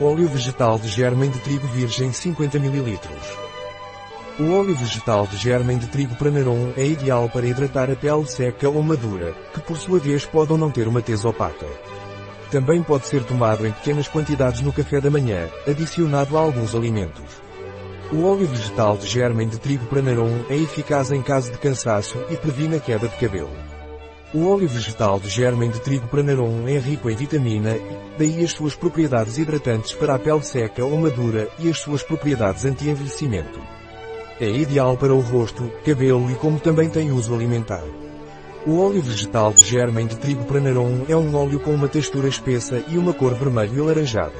Óleo vegetal de germem de trigo virgem 50 ml. O óleo vegetal de germem de trigo Pranarum é ideal para hidratar a pele seca ou madura, que por sua vez pode ou não ter uma tez opaca. Também pode ser tomado em pequenas quantidades no café da manhã, adicionado a alguns alimentos. O óleo vegetal de germem de trigo Pranarum é eficaz em caso de cansaço e previne a queda de cabelo. O óleo vegetal de germem de trigo Pranarum é rico em vitamina E, daí as suas propriedades hidratantes para a pele seca ou madura e as suas propriedades anti-envelhecimento. É ideal para o rosto, cabelo e como também tem uso alimentar. O óleo vegetal de germem de trigo Pranarum é um óleo com uma textura espessa e uma cor vermelho alaranjada.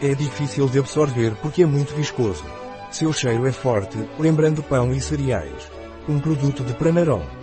É difícil de absorver porque é muito viscoso. Seu cheiro é forte, lembrando pão e cereais. Um produto de Pranarum.